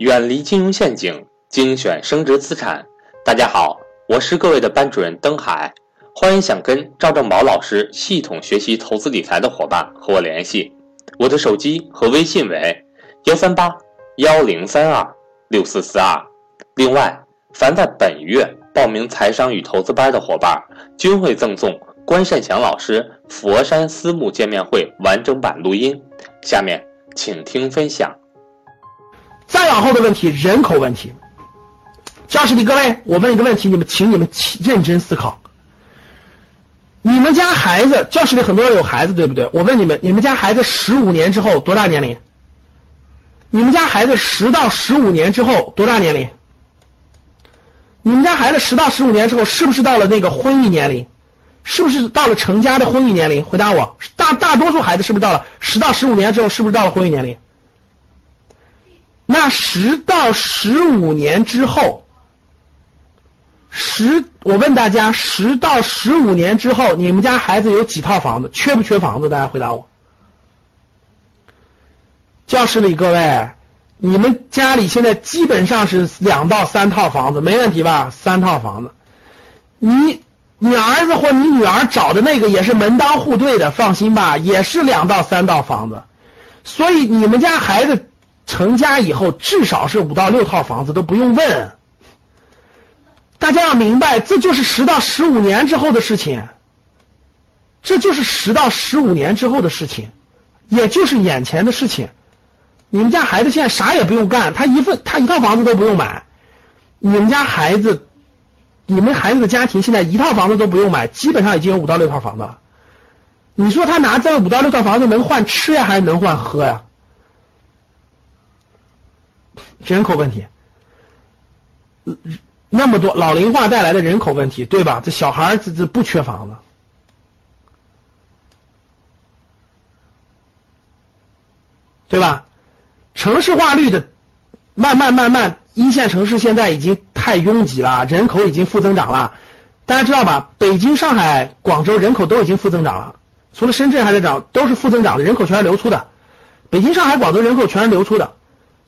远离金融陷阱，精选升值资产。大家好，我是各位的班主任登海，欢迎想跟赵正宝老师系统学习投资理财的伙伴和我联系，我的手机和微信为幺三八幺零三二六四四二。另外，凡在本月报名财商与投资班的伙伴，均会赠送关善祥老师佛山私募见面会完整版录音。下面请听分享。再往后的问题，人口问题。教室里各位，我问一个问题，你们请你们认真思考。你们家孩子，教室里很多人有孩子，对不对？我问你们，你们家孩子十五年之后多大年龄？你们家孩子十到十五年之后多大年龄？你们家孩子十到十五年之后是不是到了那个婚育年龄？是不是到了成家的婚育年龄？回答我，大大多数孩子是不是到了十到十五年之后是不是到了婚育年龄？那十到十五年之后，十我问大家，十到十五年之后，你们家孩子有几套房子？缺不缺房子？大家回答我。教室里各位，你们家里现在基本上是两到三套房子，没问题吧？三套房子，你你儿子或你女儿找的那个也是门当户对的，放心吧，也是两到三套房子，所以你们家孩子。成家以后至少是五到六套房子都不用问，大家要明白，这就是十到十五年之后的事情，这就是十到十五年之后的事情，也就是眼前的事情。你们家孩子现在啥也不用干，他一份他一套房子都不用买。你们家孩子，你们孩子的家庭现在一套房子都不用买，基本上已经有五到六套房子了。你说他拿这五到六套房子能换吃呀，还是能换喝呀？人口问题，那么多老龄化带来的人口问题，对吧？这小孩儿这这不缺房子，对吧？城市化率的慢慢慢慢，一线城市现在已经太拥挤了，人口已经负增长了。大家知道吧？北京、上海、广州人口都已经负增长了，除了深圳还在涨，都是负增长的，人口全是流出的。北京、上海、广州人口全是流出的。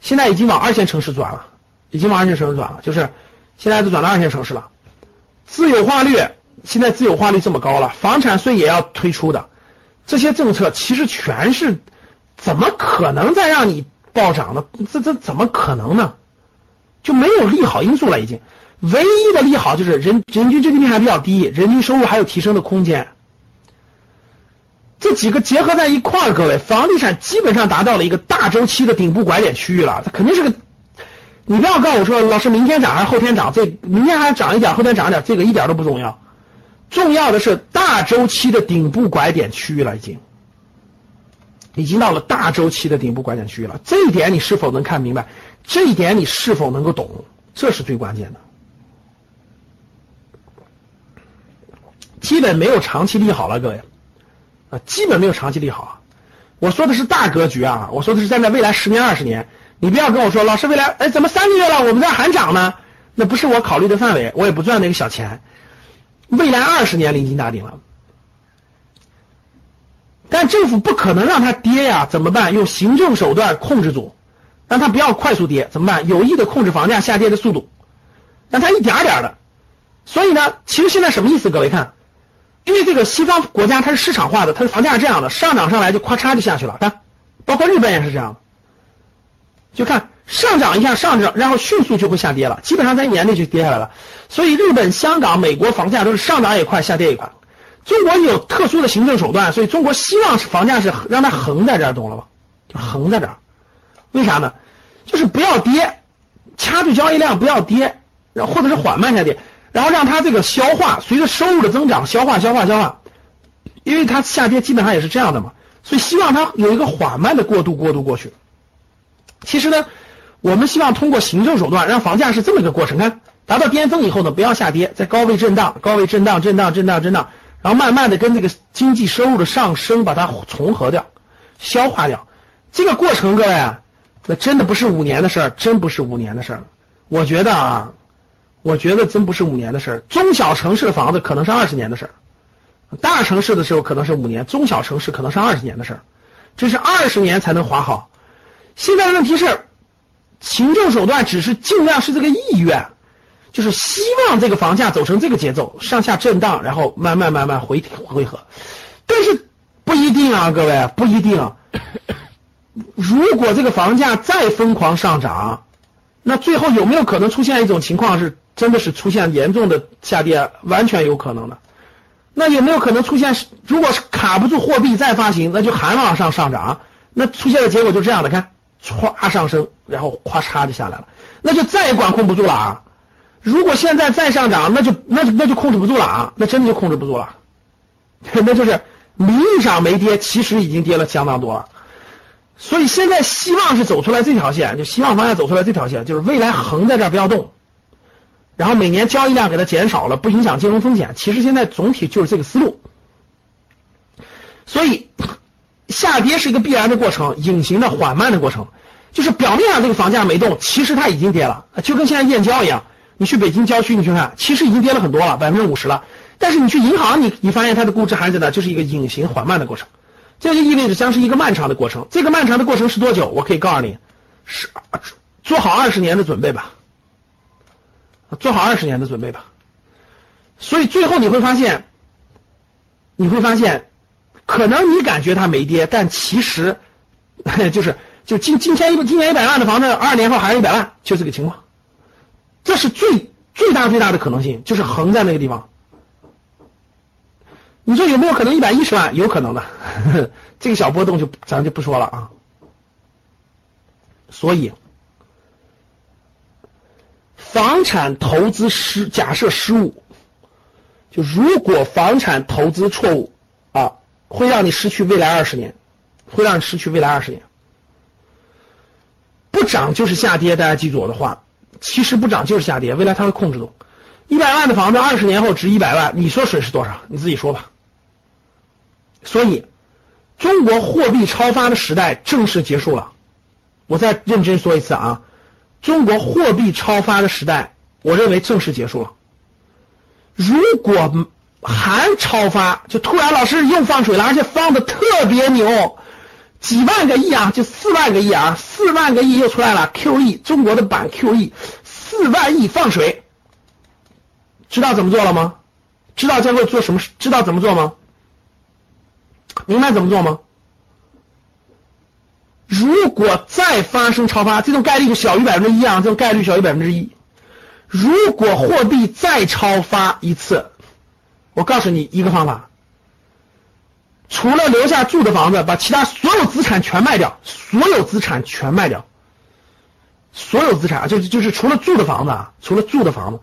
现在已经往二线城市转了，已经往二线城市转了，就是现在都转到二线城市了。自有化率现在自有化率这么高了，房产税也要推出的，这些政策其实全是怎么可能再让你暴涨呢？这这怎么可能呢？就没有利好因素了，已经唯一的利好就是人人均 GDP 还比较低，人均收入还有提升的空间。这几个结合在一块儿，各位，房地产基本上达到了一个大周期的顶部拐点区域了。它肯定是个，你不要告诉我说，老师明天涨还是后天涨？这明天还涨一点，后天涨一点，这个一点都不重要。重要的是大周期的顶部拐点区域了，已经，已经到了大周期的顶部拐点区域了。这一点你是否能看明白？这一点你是否能够懂？这是最关键的。基本没有长期利好了，各位。啊，基本没有长期利好。我说的是大格局啊，我说的是站在未来十年、二十年。你不要跟我说，老师未来，哎，怎么三个月了，我们这还涨呢？那不是我考虑的范围，我也不赚那个小钱。未来二十年临近大顶了，但政府不可能让它跌呀，怎么办？用行政手段控制住，让它不要快速跌，怎么办？有意的控制房价下跌的速度，让它一点点的。所以呢，其实现在什么意思？各位看。因为这个西方国家它是市场化的，它的房价是这样的，上涨上来就咔嚓就下去了。看，包括日本也是这样，就看上涨一下上涨，然后迅速就会下跌了，基本上在一年内就跌下来了。所以日本、香港、美国房价都是上涨也快，下跌也快。中国有特殊的行政手段，所以中国希望是房价是让它横在这儿，懂了吧？就横在这儿，为啥呢？就是不要跌，掐住交易量不要跌，然后或者是缓慢下跌。然后让它这个消化，随着收入的增长，消化、消化、消化，因为它下跌基本上也是这样的嘛，所以希望它有一个缓慢的过渡，过渡过去。其实呢，我们希望通过行政手段让房价是这么一个过程，看达到巅峰以后呢，不要下跌，在高位震荡，高位震荡，震荡，震荡，震荡，然后慢慢的跟这个经济收入的上升把它重合掉，消化掉。这个过程，各位啊，那真的不是五年的事儿，真不是五年的事儿。我觉得啊。我觉得真不是五年的事儿，中小城市的房子可能是二十年的事儿，大城市的时候可能是五年，中小城市可能是二十年的事儿，这是二十年才能划好。现在的问题是，行政手段只是尽量是这个意愿，就是希望这个房价走成这个节奏，上下震荡，然后慢慢慢慢回回合。但是不一定啊，各位不一定。如果这个房价再疯狂上涨，那最后有没有可能出现一种情况是真的是出现严重的下跌？完全有可能的。那有没有可能出现？如果是卡不住货币再发行，那就还往上上涨。那出现的结果就这样的，看，唰上升，然后咵嚓就下来了，那就再也管控不住了啊！如果现在再上涨，那就那就那就控制不住了啊！那真的就控制不住了，那就是名义上没跌，其实已经跌了相当多了。所以现在希望是走出来这条线，就希望方向走出来这条线，就是未来横在这儿不要动。然后每年交易量给它减少了，不影响金融风险。其实现在总体就是这个思路，所以下跌是一个必然的过程，隐形的缓慢的过程。就是表面上这个房价没动，其实它已经跌了，就跟现在燕郊一样。你去北京郊区，你去看，其实已经跌了很多了，百分之五十了。但是你去银行，你你发现它的估值还在那，就是一个隐形缓慢的过程。这就意味着将是一个漫长的过程。这个漫长的过程是多久？我可以告诉你，是做好二十年的准备吧。做好二十年的准备吧，所以最后你会发现，你会发现，可能你感觉它没跌，但其实 就是就今今天一今年一百万的房子，二十年后还是一百万，就这个情况，这是最最大最大的可能性，就是横在那个地方。你说有没有可能一百一十万？有可能的，这个小波动就咱就不说了啊。所以。房产投资失假设失误，就如果房产投资错误啊，会让你失去未来二十年，会让你失去未来二十年。不涨就是下跌，大家记住我的话，其实不涨就是下跌，未来它会控制住。一百万的房子二十年后值一百万，你说损失多少？你自己说吧。所以，中国货币超发的时代正式结束了。我再认真说一次啊。中国货币超发的时代，我认为正式结束了。如果还超发，就突然老师又放水了，而且放的特别牛，几万个亿啊，就四万个亿啊，四万个亿又出来了，QE，中国的版 QE，四万亿放水，知道怎么做了吗？知道将会做什么？知道怎么做吗？明白怎么做吗？如果再发生超发，这种概率就小于百分之一啊，这种概率小于百分之一。如果货币再超发一次，我告诉你一个方法，除了留下住的房子，把其他所有资产全卖掉，所有资产全卖掉，所有资产啊就就是除了住的房子啊，除了住的房子，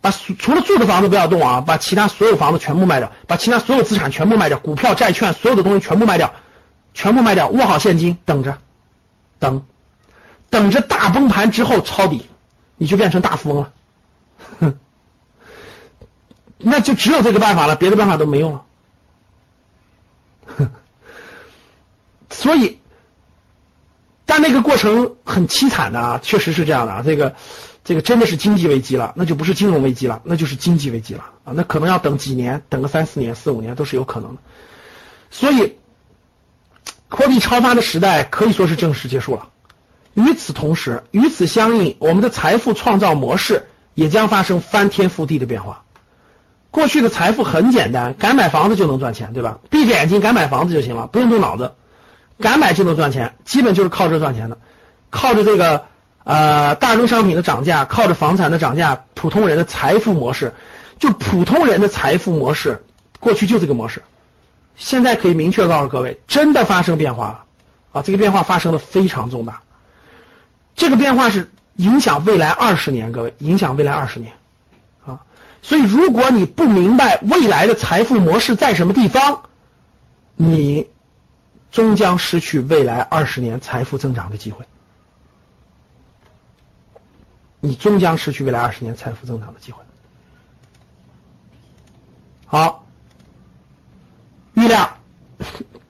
把除了住的房子不要动啊，把其他所有房子全部卖掉，把其他所有资产全部卖掉，股票、债券所有的东西全部卖掉。全部卖掉，握好现金，等着，等，等着大崩盘之后抄底，你就变成大富翁了。哼，那就只有这个办法了，别的办法都没用了。哼，所以，但那个过程很凄惨的啊，确实是这样的啊。这个，这个真的是经济危机了，那就不是金融危机了，那就是经济危机了啊。那可能要等几年，等个三四年、四五年都是有可能的。所以。货币超发的时代可以说是正式结束了。与此同时，与此相应，我们的财富创造模式也将发生翻天覆地的变化。过去的财富很简单，敢买房子就能赚钱，对吧？闭着眼睛敢买房子就行了，不用动脑子，敢买就能赚钱，基本就是靠这赚钱的，靠着这个呃大宗商品的涨价，靠着房产的涨价，普通人的财富模式，就普通人的财富模式，过去就这个模式。现在可以明确告诉各位，真的发生变化了啊！这个变化发生的非常重大，这个变化是影响未来二十年，各位影响未来二十年啊！所以，如果你不明白未来的财富模式在什么地方，你终将失去未来二十年财富增长的机会。你终将失去未来二十年财富增长的机会。好。郁亮，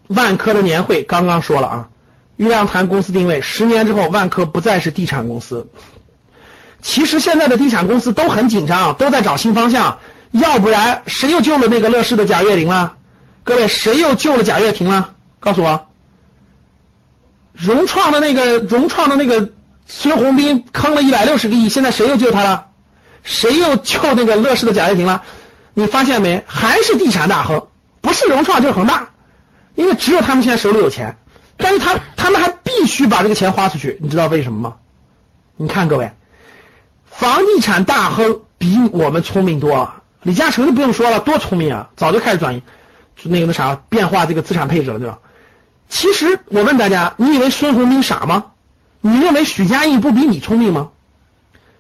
万科的年会刚刚说了啊，郁亮谈公司定位，十年之后万科不再是地产公司。其实现在的地产公司都很紧张，都在找新方向，要不然谁又救了那个乐视的贾跃亭了？各位，谁又救了贾跃亭了？告诉我，融创的那个融创的那个孙宏斌坑了一百六十个亿，现在谁又救他了？谁又救那个乐视的贾跃亭了？你发现没？还是地产大亨，不是融创就是恒大，因为只有他们现在手里有钱，但是他他们还必须把这个钱花出去，你知道为什么吗？你看各位，房地产大亨比我们聪明多了。李嘉诚就不用说了，多聪明啊，早就开始转移，那个那啥变化这个资产配置了，对吧？其实我问大家，你以为孙宏斌傻吗？你认为许家印不比你聪明吗？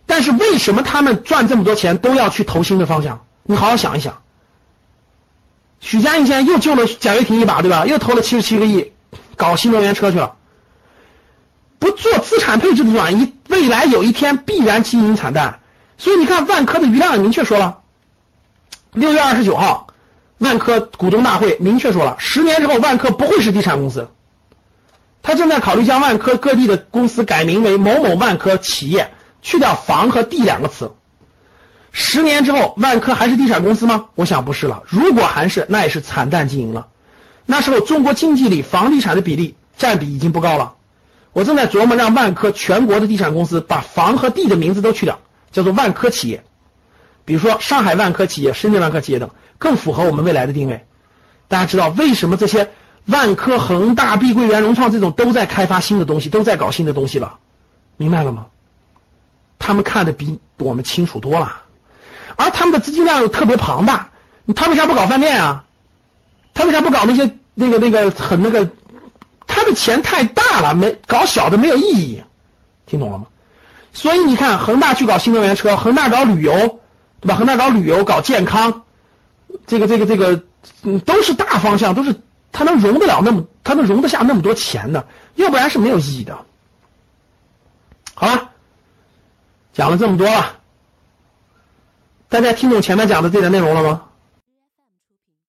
但是为什么他们赚这么多钱都要去投新的方向？你好好想一想。许家印现在又救了贾跃亭一把，对吧？又投了七十七个亿，搞新能源车去了。不做资产配置的转移，未来有一天必然经营惨淡。所以你看，万科的余亮也明确说了。六月二十九号，万科股东大会明确说了，十年之后万科不会是地产公司，他正在考虑将万科各地的公司改名为某某万科企业，去掉房和地两个词。十年之后，万科还是地产公司吗？我想不是了。如果还是，那也是惨淡经营了。那时候中国经济里房地产的比例占比已经不高了。我正在琢磨让万科全国的地产公司把房和地的名字都去掉，叫做万科企业。比如说上海万科企业、深圳万科企业等，更符合我们未来的定位。大家知道为什么这些万科、恒大、碧桂园、融创这种都在开发新的东西，都在搞新的东西了？明白了吗？他们看的比我们清楚多了，而他们的资金量又特别庞大，他为啥不搞饭店啊？他为啥不搞那些那个那个很那个？他的钱太大了，没搞小的没有意义，听懂了吗？所以你看，恒大去搞新能源车，恒大搞旅游。对吧？恒大搞旅游、搞健康，这个、这个、这个，嗯，都是大方向，都是它能容得了那么，它能容得下那么多钱呢，要不然是没有意义的。好了，讲了这么多了，大家听懂前面讲的这点内容了吗？